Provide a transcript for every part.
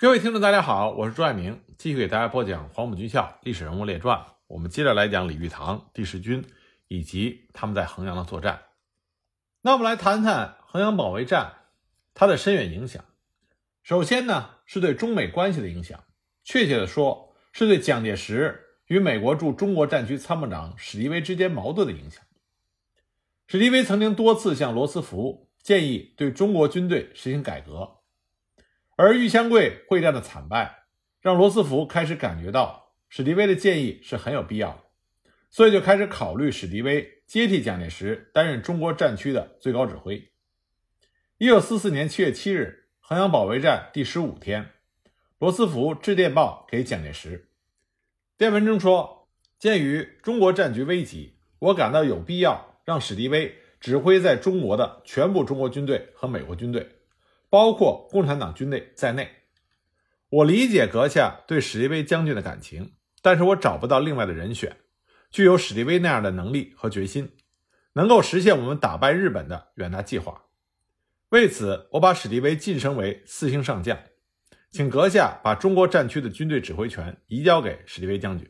各位听众，大家好，我是朱爱明，继续给大家播讲《黄埔军校历史人物列传》。我们接着来讲李玉堂、第十军以及他们在衡阳的作战。那我们来谈谈衡阳保卫战它的深远影响。首先呢，是对中美关系的影响，确切的说，是对蒋介石与美国驻中国战区参谋长史迪威之间矛盾的影响。史迪威曾经多次向罗斯福建议对中国军队实行改革。而玉香桂会战的惨败，让罗斯福开始感觉到史迪威的建议是很有必要的，所以就开始考虑史迪威接替蒋介石担任中国战区的最高指挥。一九四四年七月七日，衡阳保卫战第十五天，罗斯福致电报给蒋介石，电文中说：“鉴于中国战局危急，我感到有必要让史迪威指挥在中国的全部中国军队和美国军队。”包括共产党军队在内，我理解阁下对史迪威将军的感情，但是我找不到另外的人选，具有史迪威那样的能力和决心，能够实现我们打败日本的远大计划。为此，我把史迪威晋升为四星上将，请阁下把中国战区的军队指挥权移交给史迪威将军。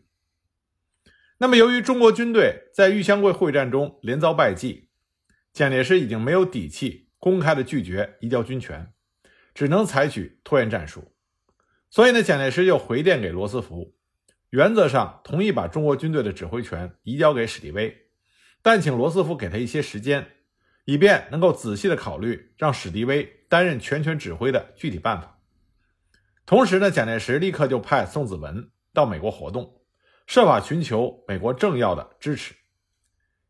那么，由于中国军队在玉香桂会战中连遭败绩，蒋介石已经没有底气。公开的拒绝移交军权，只能采取拖延战术。所以呢，蒋介石就回电给罗斯福，原则上同意把中国军队的指挥权移交给史迪威，但请罗斯福给他一些时间，以便能够仔细的考虑让史迪威担任全权指挥的具体办法。同时呢，蒋介石立刻就派宋子文到美国活动，设法寻求美国政要的支持。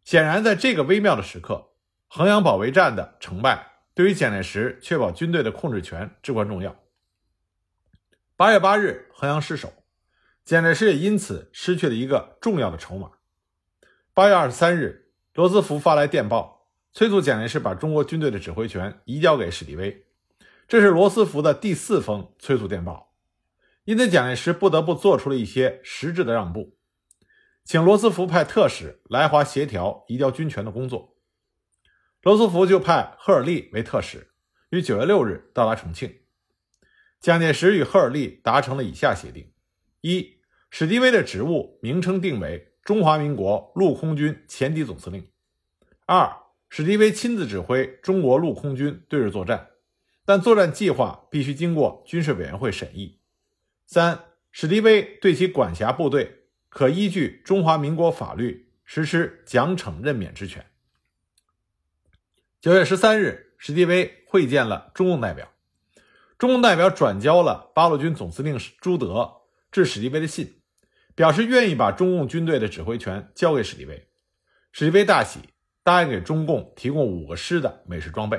显然，在这个微妙的时刻。衡阳保卫战的成败，对于蒋介石确保军队的控制权至关重要。八月八日，衡阳失守，蒋介石也因此失去了一个重要的筹码。八月二十三日，罗斯福发来电报，催促蒋介石把中国军队的指挥权移交给史迪威。这是罗斯福的第四封催促电报，因此蒋介石不得不做出了一些实质的让步，请罗斯福派特使来华协调移交军权的工作。罗斯福就派赫尔利为特使，于九月六日到达重庆。蒋介石与赫尔利达成了以下协定：一、史迪威的职务名称定为中华民国陆空军前敌总司令；二、史迪威亲自指挥中国陆空军对日作战，但作战计划必须经过军事委员会审议；三、史迪威对其管辖部队可依据中华民国法律实施奖惩任免之权。九月十三日，史迪威会见了中共代表。中共代表转交了八路军总司令朱德致史迪威的信，表示愿意把中共军队的指挥权交给史迪威。史迪威大喜，答应给中共提供五个师的美式装备。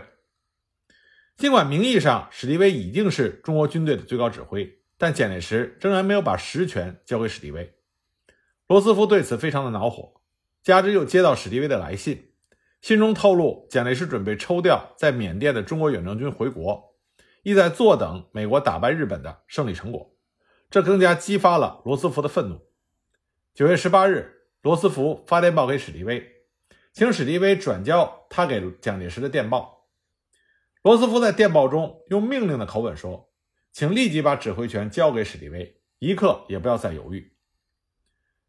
尽管名义上史迪威已经是中国军队的最高指挥，但蒋介石仍然没有把实权交给史迪威。罗斯福对此非常的恼火，加之又接到史迪威的来信。信中透露，蒋介石准备抽调在缅甸的中国远征军回国，意在坐等美国打败日本的胜利成果。这更加激发了罗斯福的愤怒。九月十八日，罗斯福发电报给史迪威，请史迪威转交他给蒋介石的电报。罗斯福在电报中用命令的口吻说：“请立即把指挥权交给史迪威，一刻也不要再犹豫。”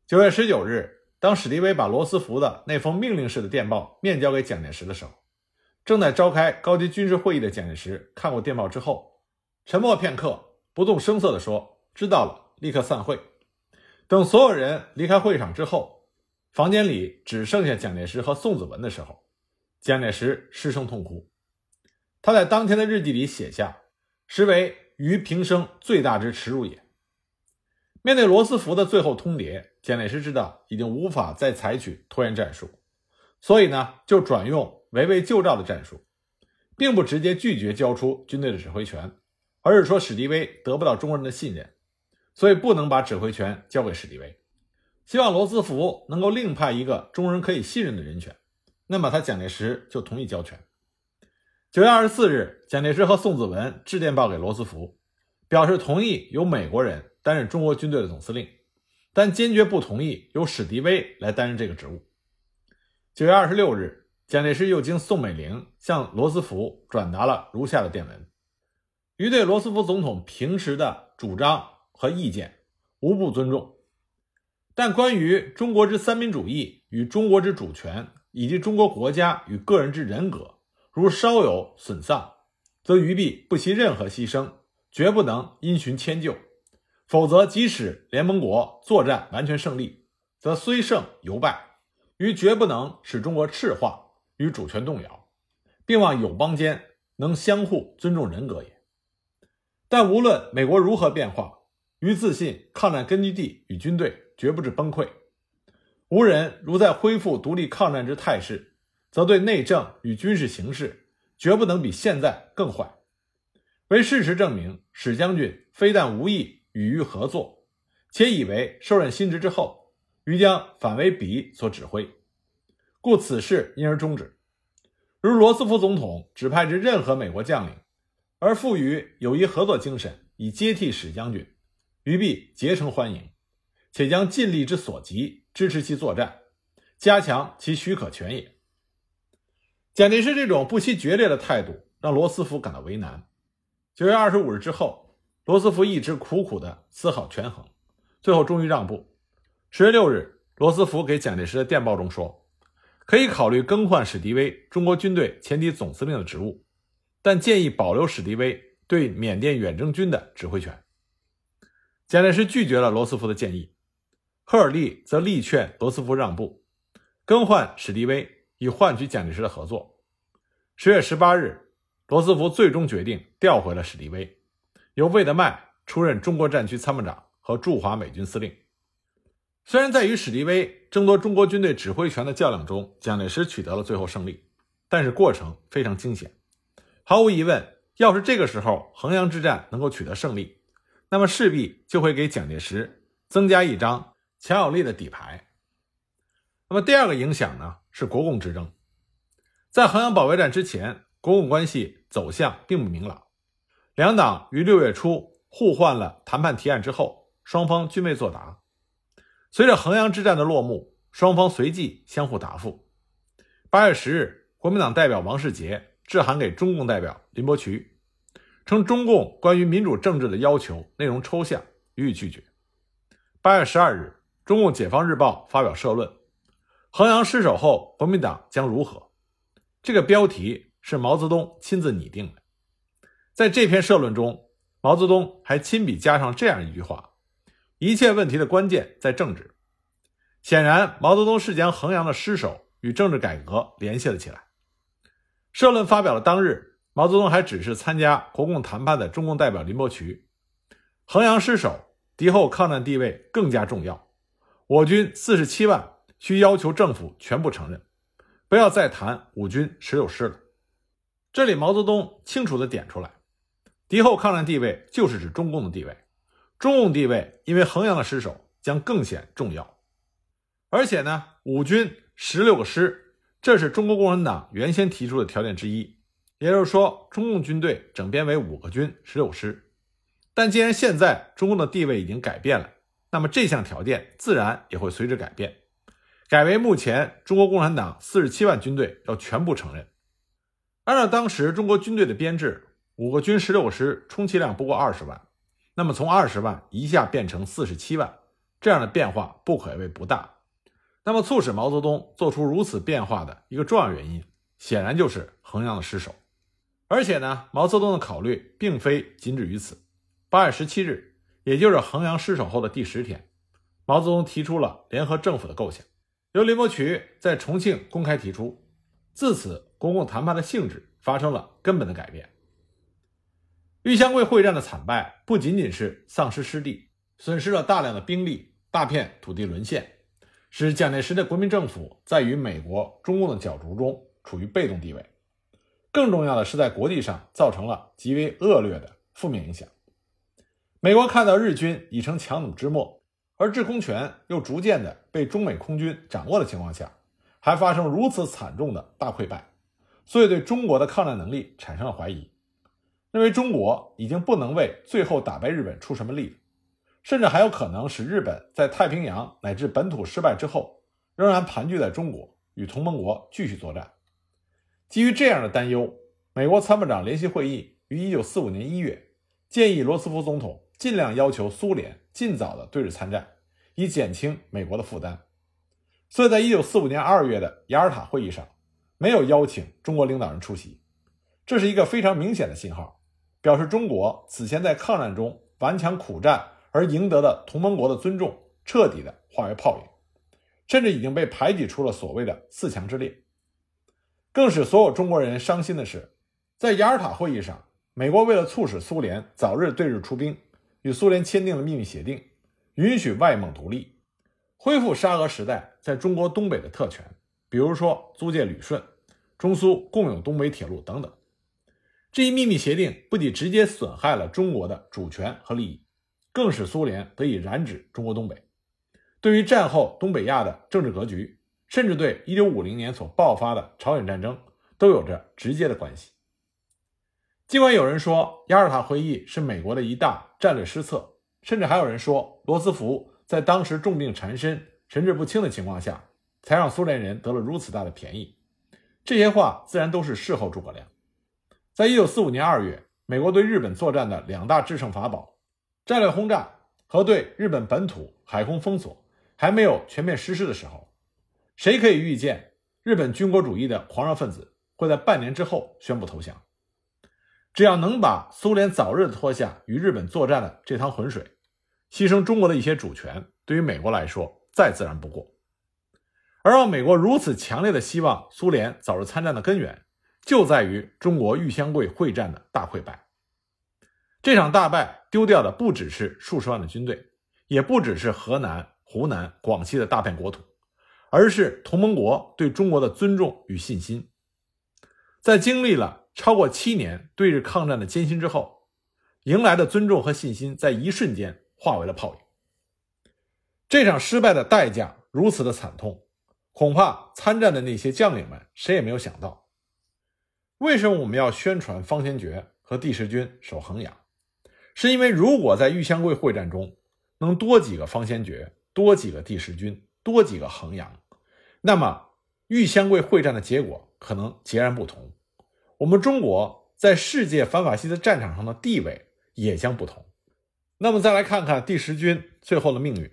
九月十九日。当史迪威把罗斯福的那封命令式的电报面交给蒋介石的时候，正在召开高级军事会议的蒋介石看过电报之后，沉默片刻，不动声色地说：“知道了，立刻散会。”等所有人离开会场之后，房间里只剩下蒋介石和宋子文的时候，蒋介石失声痛哭。他在当天的日记里写下：“实为于平生最大之耻辱也。”面对罗斯福的最后通牒，蒋介石知道已经无法再采取拖延战术，所以呢，就转用围魏救赵的战术，并不直接拒绝交出军队的指挥权，而是说史迪威得不到中国人的信任，所以不能把指挥权交给史迪威，希望罗斯福能够另派一个中国人可以信任的人选。那么他蒋介石就同意交权。九月二十四日，蒋介石和宋子文致电报给罗斯福，表示同意由美国人。担任中国军队的总司令，但坚决不同意由史迪威来担任这个职务。九月二十六日，蒋介石又经宋美龄向罗斯福转达了如下的电文：于对罗斯福总统平时的主张和意见无不尊重，但关于中国之三民主义与中国之主权以及中国国家与个人之人格，如稍有损丧，则于必不惜任何牺牲，绝不能因循迁就。否则，即使联盟国作战完全胜利，则虽胜犹败，于绝不能使中国赤化与主权动摇，并望友邦间能相互尊重人格也。但无论美国如何变化，于自信抗战根据地与军队绝不致崩溃。无人如在恢复独立抗战之态势，则对内政与军事形势绝不能比现在更坏。为事实证明，史将军非但无意与于合作，且以为受任新职之后，于将反为彼所指挥，故此事因而终止。如罗斯福总统指派之任何美国将领。而赋予友谊合作精神，以接替史将军，于必竭诚欢迎，且将尽力之所及支持其作战，加强其许可权也。蒋介石这种不惜决裂的态度，让罗斯福感到为难。九月二十五日之后，罗斯福一直苦苦的思考权衡，最后终于让步。十月六日，罗斯福给蒋介石的电报中说，可以考虑更换史迪威中国军队前敌总司令的职务。但建议保留史迪威对缅甸远征军的指挥权。蒋介石拒绝了罗斯福的建议，赫尔利则力劝罗斯福让步，更换史迪威以换取蒋介石的合作。十月十八日，罗斯福最终决定调回了史迪威，由魏德迈出任中国战区参谋长和驻华美军司令。虽然在与史迪威争夺中国军队指挥权的较量中，蒋介石取得了最后胜利，但是过程非常惊险。毫无疑问，要是这个时候衡阳之战能够取得胜利，那么势必就会给蒋介石增加一张强有力的底牌。那么第二个影响呢，是国共之争。在衡阳保卫战之前，国共关系走向并不明朗。两党于六月初互换了谈判提案之后，双方均未作答。随着衡阳之战的落幕，双方随即相互答复。八月十日，国民党代表王世杰。致函给中共代表林伯渠，称中共关于民主政治的要求内容抽象，予以拒绝。八月十二日，中共解放日报发表社论：“衡阳失守后，国民党将如何？”这个标题是毛泽东亲自拟定的。在这篇社论中，毛泽东还亲笔加上这样一句话：“一切问题的关键在政治。”显然，毛泽东是将衡阳的失守与政治改革联系了起来。社论发表的当日，毛泽东还指示参加国共谈判的中共代表林伯渠：“衡阳失守，敌后抗战地位更加重要。我军四十七万，需要求政府全部承认，不要再谈五军十六师了。”这里毛泽东清楚地点出来，敌后抗战地位就是指中共的地位，中共地位因为衡阳的失守将更显重要。而且呢，五军十六个师。这是中国共产党原先提出的条件之一，也就是说，中共军队整编为五个军、十六师。但既然现在中共的地位已经改变了，那么这项条件自然也会随之改变，改为目前中国共产党四十七万军队要全部承认。按照当时中国军队的编制，五个军、十六师，充其量不过二十万，那么从二十万一下变成四十七万，这样的变化不可谓不大。那么，促使毛泽东做出如此变化的一个重要原因，显然就是衡阳的失守。而且呢，毛泽东的考虑并非仅止于此。八月十七日，也就是衡阳失守后的第十天，毛泽东提出了联合政府的构想，由林伯渠在重庆公开提出。自此，国共谈判的性质发生了根本的改变。玉香桂会战的惨败，不仅仅是丧失失地，损失了大量的兵力，大片土地沦陷。使蒋介石的国民政府在与美国、中共的角逐中处于被动地位，更重要的是，在国际上造成了极为恶劣的负面影响。美国看到日军已成强弩之末，而制空权又逐渐的被中美空军掌握的情况下，还发生如此惨重的大溃败，所以对中国的抗战能力产生了怀疑，认为中国已经不能为最后打败日本出什么力。甚至还有可能使日本在太平洋乃至本土失败之后，仍然盘踞在中国，与同盟国继续作战。基于这样的担忧，美国参谋长联席会议于1945年1月建议罗斯福总统尽量要求苏联尽早的对日参战，以减轻美国的负担。所以在一九四五年二月的雅尔塔会议上，没有邀请中国领导人出席，这是一个非常明显的信号，表示中国此前在抗战中顽强苦战而赢得的同盟国的尊重彻底的化为泡影，甚至已经被排挤出了所谓的四强之列。更使所有中国人伤心的是，在雅尔塔会议上，美国为了促使苏联早日对日出兵，与苏联签订了秘密协定，允许外蒙独立，恢复沙俄时代在中国东北的特权，比如说租借旅顺、中苏共有东北铁路等等。这一秘密协定不仅直接损害了中国的主权和利益，更使苏联得以染指中国东北。对于战后东北亚的政治格局。甚至对1950年所爆发的朝鲜战争都有着直接的关系。尽管有人说雅尔塔会议是美国的一大战略失策，甚至还有人说罗斯福在当时重病缠身、神志不清的情况下，才让苏联人得了如此大的便宜。这些话自然都是事后诸葛亮。在1945年2月，美国对日本作战的两大制胜法宝——战略轰炸和对日本本土海空封锁还没有全面实施的时候。谁可以预见日本军国主义的狂热分子会在半年之后宣布投降？只要能把苏联早日拖下与日本作战的这趟浑水，牺牲中国的一些主权，对于美国来说再自然不过。而让美国如此强烈的希望苏联早日参战的根源，就在于中国玉香桂会战的大溃败。这场大败丢掉的不只是数十万的军队，也不只是河南、湖南、广西的大片国土。而是同盟国对中国的尊重与信心，在经历了超过七年对日抗战的艰辛之后，迎来的尊重和信心在一瞬间化为了泡影。这场失败的代价如此的惨痛，恐怕参战的那些将领们谁也没有想到。为什么我们要宣传方先觉和第十军守衡阳？是因为如果在玉香桂会战中能多几个方先觉，多几个第十军，多几个衡阳。那么，玉香桂会战的结果可能截然不同，我们中国在世界反法西斯战场上的地位也将不同。那么，再来看看第十军最后的命运。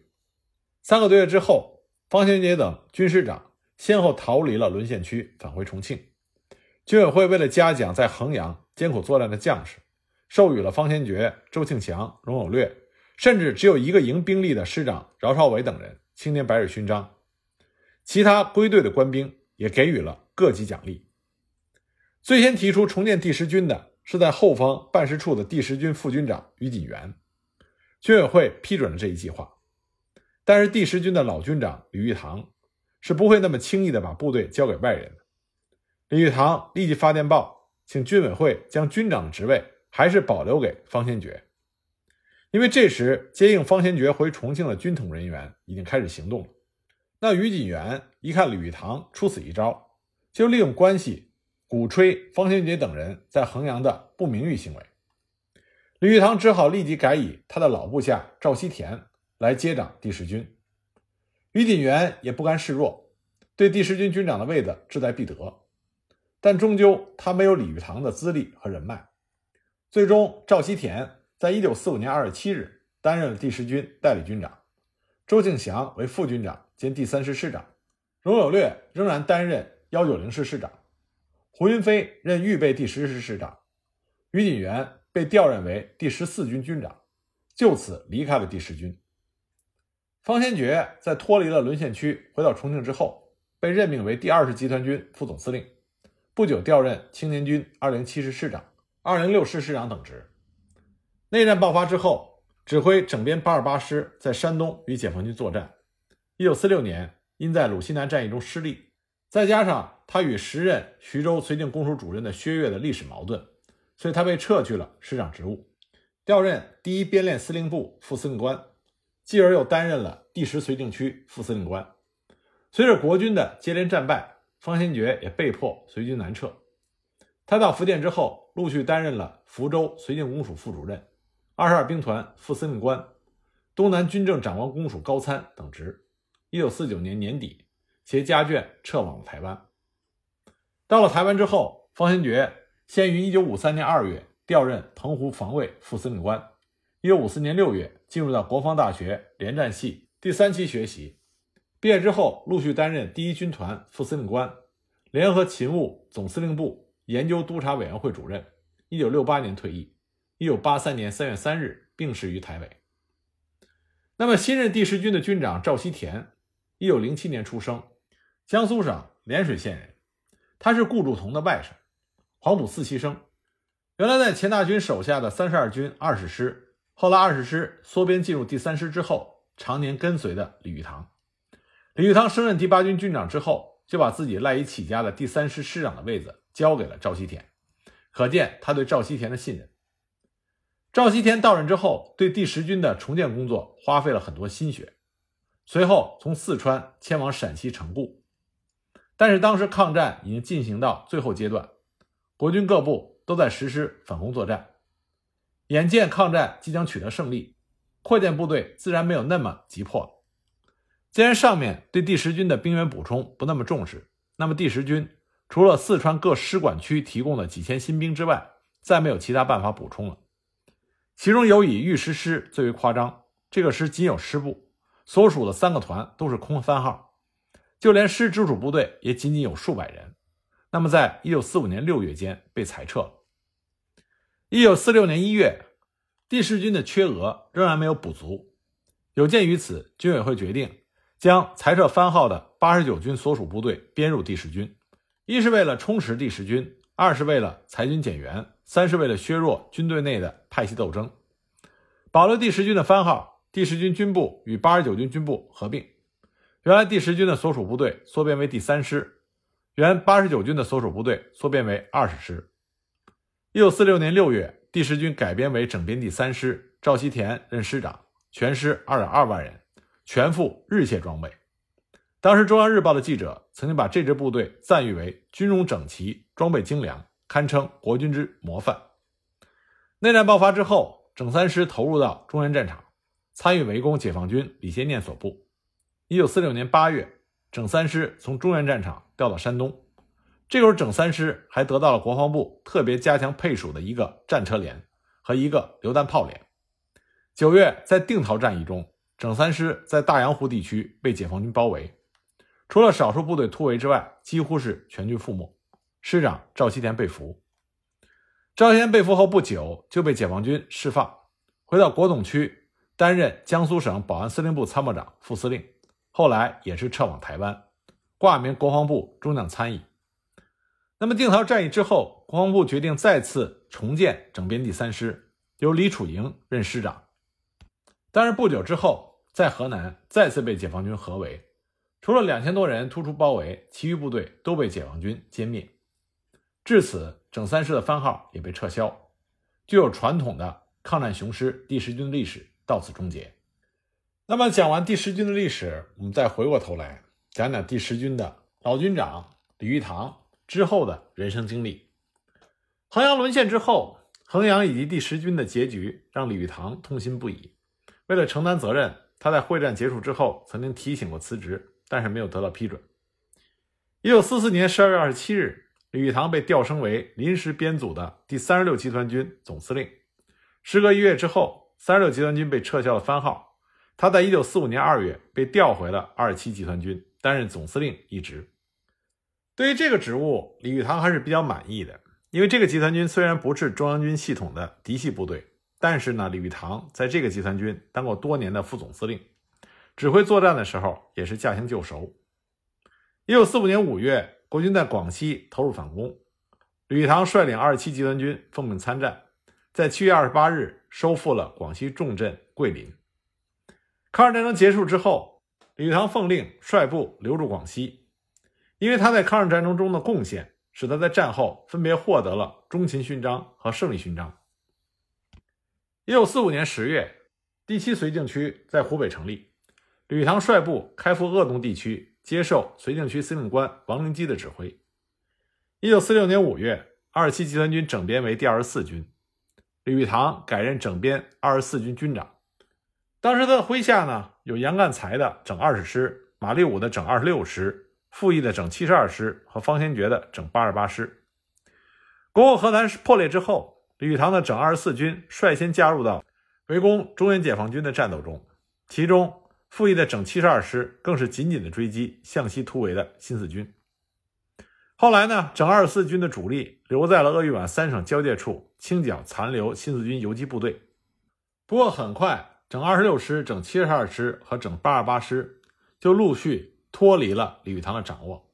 三个多月之后，方先觉等军师长先后逃离了沦陷区，返回重庆。军委会为了嘉奖在衡阳艰苦作战的将士，授予了方先觉、周庆祥、荣有略，甚至只有一个营兵力的师长饶绍伟等人青年白日勋章。其他归队的官兵也给予了各级奖励。最先提出重建第十军的是在后方办事处的第十军副军长于锦元，军委会批准了这一计划。但是第十军的老军长李玉堂是不会那么轻易的把部队交给外人李玉堂立即发电报，请军委会将军长的职位还是保留给方先觉，因为这时接应方先觉回重庆的军统人员已经开始行动了。那于锦元一看李玉堂出此一招，就利用关系鼓吹方先觉等人在衡阳的不名誉行为。李玉堂只好立即改以他的老部下赵锡田来接掌第十军。于锦元也不甘示弱，对第十军军长的位子志在必得，但终究他没有李玉堂的资历和人脉。最终，赵锡田在一九四五年二月七日担任了第十军代理军长，周庆祥为副军长。兼第三师师长，荣有略仍然担任幺九零师师长，胡云飞任预备第十师师长，于锦元被调任为第十四军军长，就此离开了第十军。方先觉在脱离了沦陷区回到重庆之后，被任命为第二十集团军副总司令，不久调任青年军二零七师师长、二零六师师长等职。内战爆发之后，指挥整编八二八师在山东与解放军作战。一九四六年，因在鲁西南战役中失利，再加上他与时任徐州绥靖公署主任的薛岳的历史矛盾，所以他被撤去了师长职务，调任第一编练司令部副司令官，继而又担任了第十绥靖区副司令官。随着国军的接连战败，方先觉也被迫随军南撤。他到福建之后，陆续担任了福州绥靖公署副主任、二十二兵团副司令官、东南军政长官公署高参等职。一九四九年年底，携家眷撤往了台湾。到了台湾之后，方先觉先于一九五三年二月调任澎湖防卫副司令官。一九五四年六月，进入到国防大学联战系第三期学习。毕业之后，陆续担任第一军团副司令官、联合勤务总司令部研究督察委员会主任。一九六八年退役。一九八三年三月三日病逝于台北。那么，新任第十军的军长赵锡田，一九零七年出生，江苏省涟水县人。他是顾祝同的外甥，黄埔四期生。原来在钱大军手下的三十二军二十师，后来二十师缩编进入第三师之后，常年跟随的李玉堂。李玉堂升任第八军军长之后，就把自己赖以起家的第三师师长的位子交给了赵锡田，可见他对赵锡田的信任。赵锡田到任之后，对第十军的重建工作花费了很多心血。随后从四川迁往陕西城固，但是当时抗战已经进行到最后阶段，国军各部都在实施反攻作战。眼见抗战即将取得胜利，扩建部队自然没有那么急迫了。既然上面对第十军的兵员补充不那么重视，那么第十军除了四川各师管区提供的几千新兵之外，再没有其他办法补充了。其中有以玉师师最为夸张，这个师仅有师部，所属的三个团都是空番号，就连师直属部队也仅仅有数百人。那么，在一九四五年六月间被裁撤了。一九四六年一月，第十军的缺额仍然没有补足，有鉴于此，军委会决定将裁撤番号的八十九军所属部队编入第十军，一是为了充实第十军，二是为了裁军减员。三是为了削弱军队内的派系斗争，保留第十军的番号。第十军军部与八十九军军部合并，原来第十军的所属部队缩编为第三师，原八十九军的所属部队缩编为二十师。一九四六年六月，第十军改编为整编第三师，赵锡田任师长，全师二点二万人，全副日械装备。当时《中央日报》的记者曾经把这支部队赞誉为军容整齐，装备精良。堪称国军之模范。内战爆发之后，整三师投入到中原战场，参与围攻解放军李先念所部。一九四六年八月，整三师从中原战场调到山东。这时候，整三师还得到了国防部特别加强配属的一个战车连和一个榴弹炮连。九月，在定陶战役中，整三师在大洋湖地区被解放军包围，除了少数部队突围之外，几乎是全军覆没。师长赵锡田被俘，赵锡田被俘后不久就被解放军释放，回到国统区担任江苏省保安司令部参谋长、副司令，后来也是撤往台湾，挂名国防部中将参议。那么定陶战役之后，国防部决定再次重建整编第三师，由李楚营任师长。但是不久之后，在河南再次被解放军合围，除了两千多人突出包围，其余部队都被解放军歼灭。至此，整三师的番号也被撤销，具有传统的抗战雄师第十军的历史到此终结。那么，讲完第十军的历史，我们再回过头来讲讲第十军的老军长李玉堂之后的人生经历。衡阳沦陷之后，衡阳以及第十军的结局让李玉堂痛心不已。为了承担责任，他在会战结束之后曾经提醒过辞职，但是没有得到批准。一九四四年十二月二十七日。李玉堂被调升为临时编组的第三十六集团军总司令。时隔一月之后，三十六集团军被撤销了番号。他在一九四五年二月被调回了二十七集团军，担任总司令一职。对于这个职务，李玉堂还是比较满意的，因为这个集团军虽然不是中央军系统的嫡系部队，但是呢，李玉堂在这个集团军当过多年的副总司令，指挥作战的时候也是驾轻就熟。一九四五年五月。国军在广西投入反攻，李玉堂率领二十七集团军奉命参战，在七月二十八日收复了广西重镇桂林。抗日战争结束之后，李玉堂奉令率部留驻广西，因为他在抗日战争中的贡献，使他在战后分别获得了中勤勋章和胜利勋章。一九四五年十月，第七绥靖区在湖北成立，李玉堂率部开赴鄂东地区。接受绥靖区司令官王灵基的指挥。一九四六年五月，二十七集团军整编为第二十四军，李玉堂改任整编二十四军军长。当时他的麾下呢，有杨干才的整二十师、马立武的整二十六师、傅毅的整七十二师和方先觉的整八十八师。国共和谈破裂之后，李玉堂的整二十四军率先加入到围攻中原解放军的战斗中，其中傅毅的整七十二师更是紧紧的追击向西突围的新四军。后来呢，整二十四军的主力留在了鄂豫皖三省交界处，清剿残留新四军游击部队。不过很快，整二十六师、整七十二师和整八十八师就陆续脱离了李玉堂的掌握。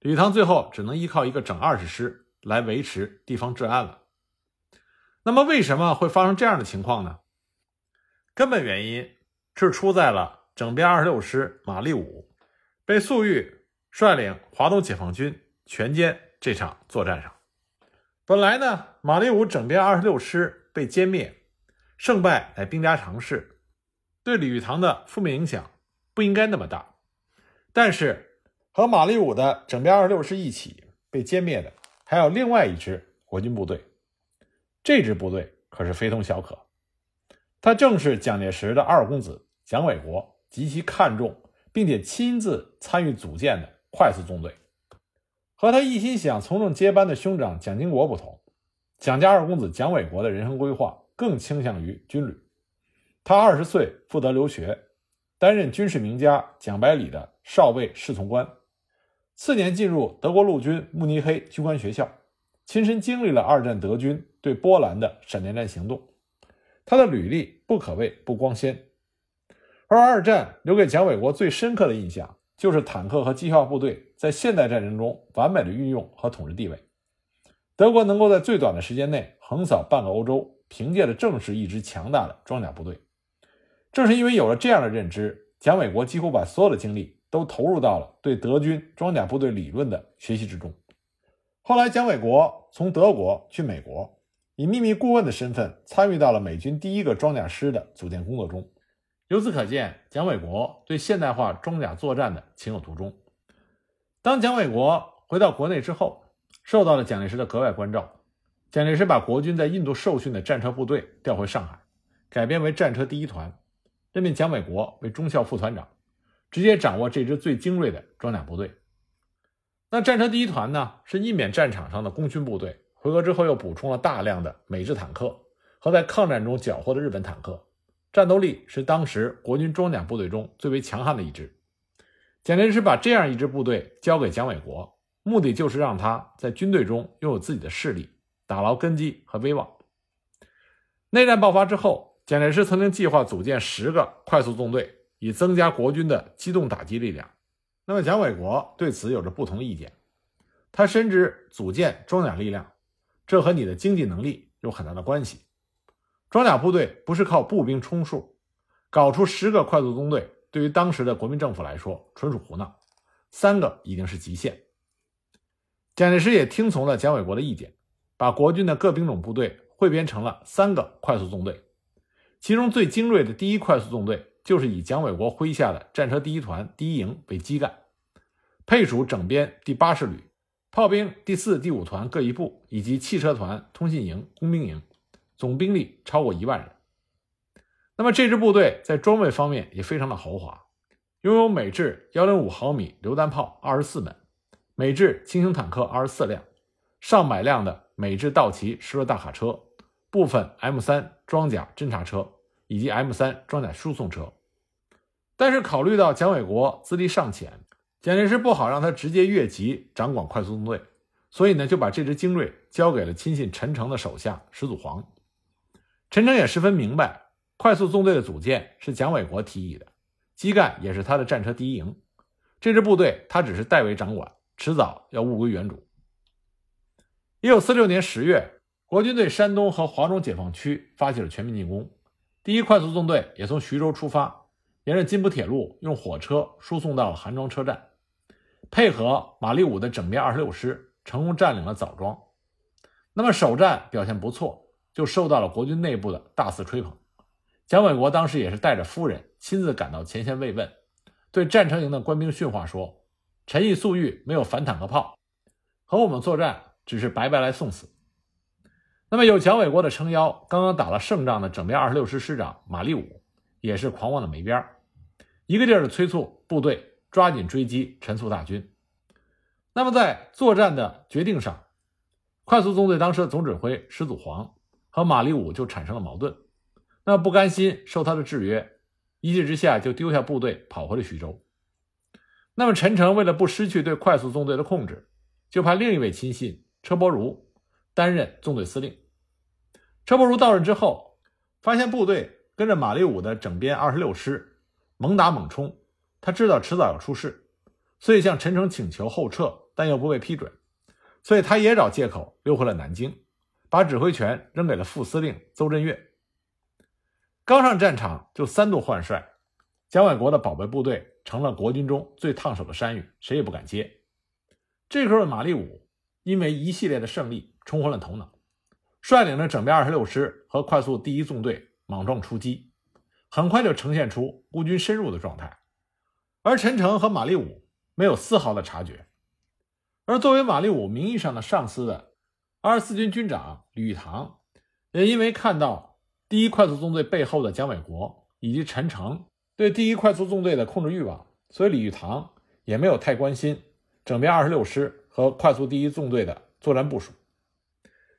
李玉堂最后只能依靠一个整二十师来维持地方治安了。那么，为什么会发生这样的情况呢？根本原因是出在了整编二十六师马立武被粟裕率领华东解放军。全歼这场作战上，本来呢，马立武整编二十六师被歼灭，胜败乃兵家常事，对李玉堂的负面影响不应该那么大。但是和马立武的整编二十六师一起被歼灭的，还有另外一支国军部队，这支部队可是非同小可，他正是蒋介石的二公子蒋纬国极其看重并且亲自参与组建的快速纵队。和他一心想从政接班的兄长蒋经国不同，蒋家二公子蒋纬国的人生规划更倾向于军旅。他二十岁负责留学，担任军事名家蒋百里的少尉侍从官，次年进入德国陆军慕尼黑军官学校，亲身经历了二战德军对波兰的闪电战行动。他的履历不可谓不光鲜，而二战留给蒋纬国最深刻的印象。就是坦克和机械化部队在现代战争中完美的运用和统治地位。德国能够在最短的时间内横扫半个欧洲，凭借的正是一支强大的装甲部队。正是因为有了这样的认知，蒋纬国几乎把所有的精力都投入到了对德军装甲部队理论的学习之中。后来，蒋纬国从德国去美国，以秘密顾问的身份参与到了美军第一个装甲师的组建工作中。由此可见，蒋纬国对现代化装甲作战的情有独钟。当蒋纬国回到国内之后，受到了蒋介石的格外关照。蒋介石把国军在印度受训的战车部队调回上海，改编为战车第一团，任命蒋纬国为中校副团长，直接掌握这支最精锐的装甲部队。那战车第一团呢，是印缅战场上的功勋部队，回国之后又补充了大量的美制坦克和在抗战中缴获的日本坦克。战斗力是当时国军装甲部队中最为强悍的一支。蒋介石把这样一支部队交给蒋纬国，目的就是让他在军队中拥有自己的势力，打牢根基和威望。内战爆发之后，蒋介石曾经计划组建十个快速纵队，以增加国军的机动打击力量。那么蒋纬国对此有着不同意见，他深知组建装甲力量，这和你的经济能力有很大的关系。装甲部队不是靠步兵充数，搞出十个快速纵队，对于当时的国民政府来说纯属胡闹，三个已经是极限。蒋介石也听从了蒋纬国的意见，把国军的各兵种部队汇编成了三个快速纵队，其中最精锐的第一快速纵队就是以蒋纬国麾下的战车第一团第一营为基干，配属整编第八十旅，炮兵第四、第五团各一部，以及汽车团、通信营、工兵营。总兵力超过一万人。那么这支部队在装备方面也非常的豪华，拥有美制幺零五毫米榴弹炮二十四门，美制轻型坦克二十四辆，上百辆的美制道奇施罗大卡车，部分 M 三装甲侦察车以及 M 三装甲输送车。但是考虑到蒋纬国资历尚浅，蒋介石不好让他直接越级掌管快速纵队，所以呢就把这支精锐交给了亲信陈诚的手下石祖煌。陈诚也十分明白，快速纵队的组建是蒋纬国提议的，基干也是他的战车第一营，这支部队他只是代为掌管，迟早要物归原主。一九四六年十月，国军对山东和华中解放区发起了全面进攻，第一快速纵队也从徐州出发，沿着津浦铁路用火车输送到了韩庄车站，配合马立武的整编二十六师，成功占领了枣庄。那么首战表现不错。就受到了国军内部的大肆吹捧。蒋纬国当时也是带着夫人亲自赶到前线慰问，对战车营的官兵训话说：“陈毅、粟裕没有反坦克炮，和我们作战只是白白来送死。”那么有蒋纬国的撑腰，刚刚打了胜仗的整编二十六师师长马立武也是狂妄的没边一个劲儿的催促部队抓紧追击陈粟大军。那么在作战的决定上，快速纵队当时的总指挥石祖煌。和马立武就产生了矛盾。那不甘心受他的制约，一气之下就丢下部队跑回了徐州。那么陈诚为了不失去对快速纵队的控制，就派另一位亲信车伯如担任纵队司令。车伯如到任之后，发现部队跟着马立武的整编二十六师猛打猛冲，他知道迟早要出事，所以向陈诚请求后撤，但又不被批准，所以他也找借口溜回了南京，把指挥权扔给了副司令邹振岳。刚上战场就三度换帅。蒋纬国的宝贝部队成了国军中最烫手的山芋，谁也不敢接。这时候的，马立武因为一系列的胜利冲昏了头脑，率领着整编二十六师和快速第一纵队莽撞出击，很快就呈现出孤军深入的状态。而陈诚和马立武没有丝毫的察觉。而作为马立武名义上的上司的二十四军军长吕玉堂，也因为看到第一快速纵队背后的蒋纬国以及陈诚。对第一快速纵队的控制欲望，所以李玉堂也没有太关心整编二十六师和快速第一纵队的作战部署。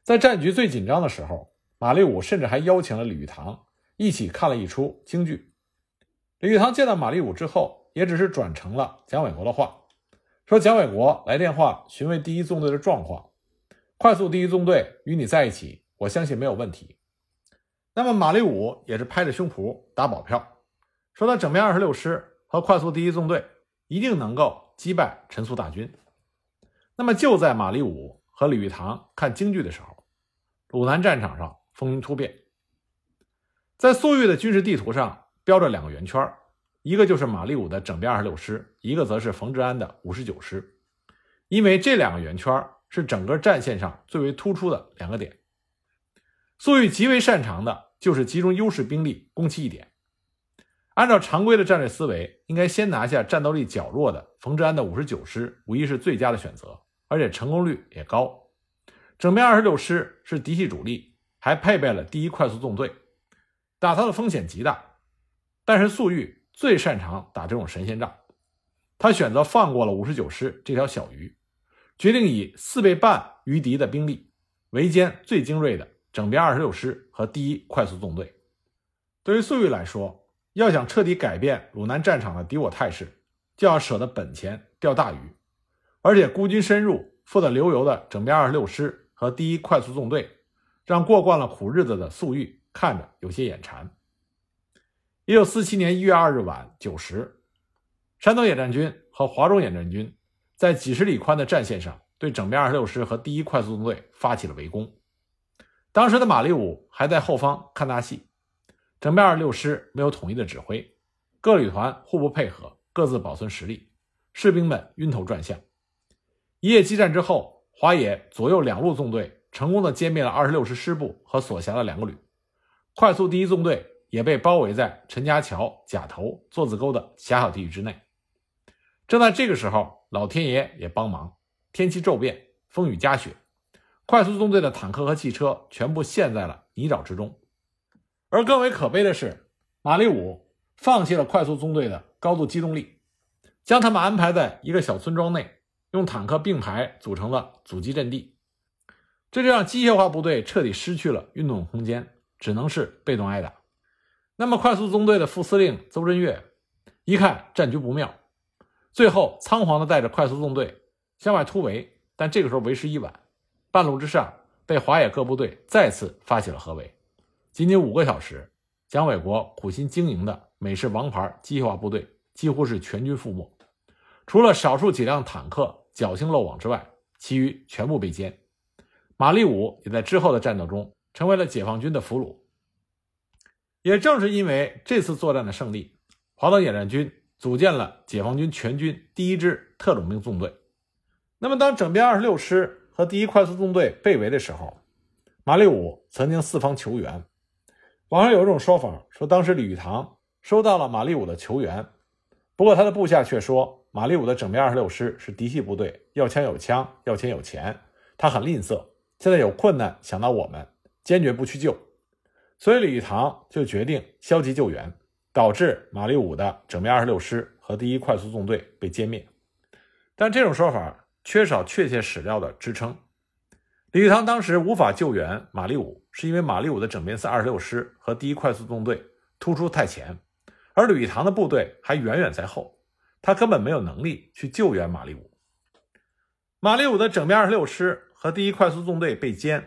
在战局最紧张的时候，马立武甚至还邀请了李玉堂一起看了一出京剧。李玉堂见到马立武之后，也只是转成了蒋纬国的话，说蒋纬国来电话询问第一纵队的状况，快速第一纵队与你在一起，我相信没有问题。那么马立武也是拍着胸脯打保票。说他整编二十六师和快速第一纵队一定能够击败陈粟大军。那么就在马立武和李玉堂看京剧的时候，鲁南战场上风云突变。在粟裕的军事地图上标着两个圆圈，一个就是马立武的整编二十六师，一个则是冯治安的五十九师。因为这两个圆圈是整个战线上最为突出的两个点。粟裕极为擅长的就是集中优势兵力攻其一点。按照常规的战略思维，应该先拿下战斗力较弱的冯治安的五十九师，无疑是最佳的选择，而且成功率也高。整编二十六师是嫡系主力，还配备了第一快速纵队，打他的风险极大。但是粟裕最擅长打这种神仙仗，他选择放过了五十九师这条小鱼，决定以四倍半于敌的兵力围歼最精锐的整编二十六师和第一快速纵队。对于粟裕来说，要想彻底改变鲁南战场的敌我态势，就要舍得本钱钓大鱼，而且孤军深入、富得流油的整编二十六师和第一快速纵队，让过惯了苦日子的粟裕看着有些眼馋。一九四七年一月二日晚九时，山东野战军和华中野战军在几十里宽的战线上对整编二十六师和第一快速纵队发起了围攻。当时的马立武还在后方看大戏。整编二十六师没有统一的指挥，各旅团互不配合，各自保存实力，士兵们晕头转向。一夜激战之后，华野左右两路纵队成功的歼灭了二十六师师部和所辖的两个旅，快速第一纵队也被包围在陈家桥、甲头、座子沟的狭小地域之内。正在这个时候，老天爷也帮忙，天气骤变，风雨夹雪，快速纵队的坦克和汽车全部陷在了泥沼之中。而更为可悲的是，马立武放弃了快速纵队的高度机动力，将他们安排在一个小村庄内，用坦克并排组成了阻击阵地，这就让机械化部队彻底失去了运动空间，只能是被动挨打。那么，快速纵队的副司令邹振岳一看战局不妙，最后仓皇的带着快速纵队向外突围，但这个时候为时已晚，半路之上被华野各部队再次发起了合围。仅仅五个小时，蒋纬国苦心经营的美式王牌机械化部队几乎是全军覆没，除了少数几辆坦克侥幸漏网之外，其余全部被歼。马立武也在之后的战斗中成为了解放军的俘虏。也正是因为这次作战的胜利，华东野战军组建了解放军全军第一支特种兵纵队。那么，当整编二十六师和第一快速纵队被围的时候，马立武曾经四方求援。网上有一种说法，说当时李玉堂收到了马立武的求援，不过他的部下却说马立武的整编二十六师是嫡系部队，要枪有枪，要钱有钱，他很吝啬，现在有困难想到我们，坚决不去救，所以李玉堂就决定消极救援，导致马立武的整编二十六师和第一快速纵队被歼灭。但这种说法缺少确切史料的支撑，李玉堂当时无法救援马立武。是因为马立武的整编四二十六师和第一快速纵队突出太前，而李玉堂的部队还远远在后，他根本没有能力去救援马立武。马立武的整编二十六师和第一快速纵队被歼，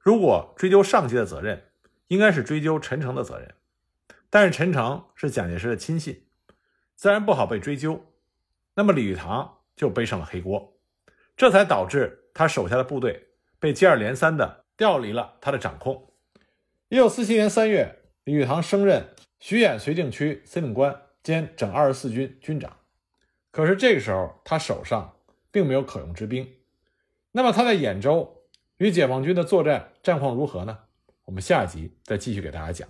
如果追究上级的责任，应该是追究陈诚的责任，但是陈诚是蒋介石的亲信，自然不好被追究，那么李玉堂就背上了黑锅，这才导致他手下的部队被接二连三的。调离了他的掌控。一九四七年三月，李玉堂升任徐兖绥靖区司令官兼整二十四军军长。可是这个时候，他手上并没有可用之兵。那么他在兖州与解放军的作战战况如何呢？我们下集再继续给大家讲。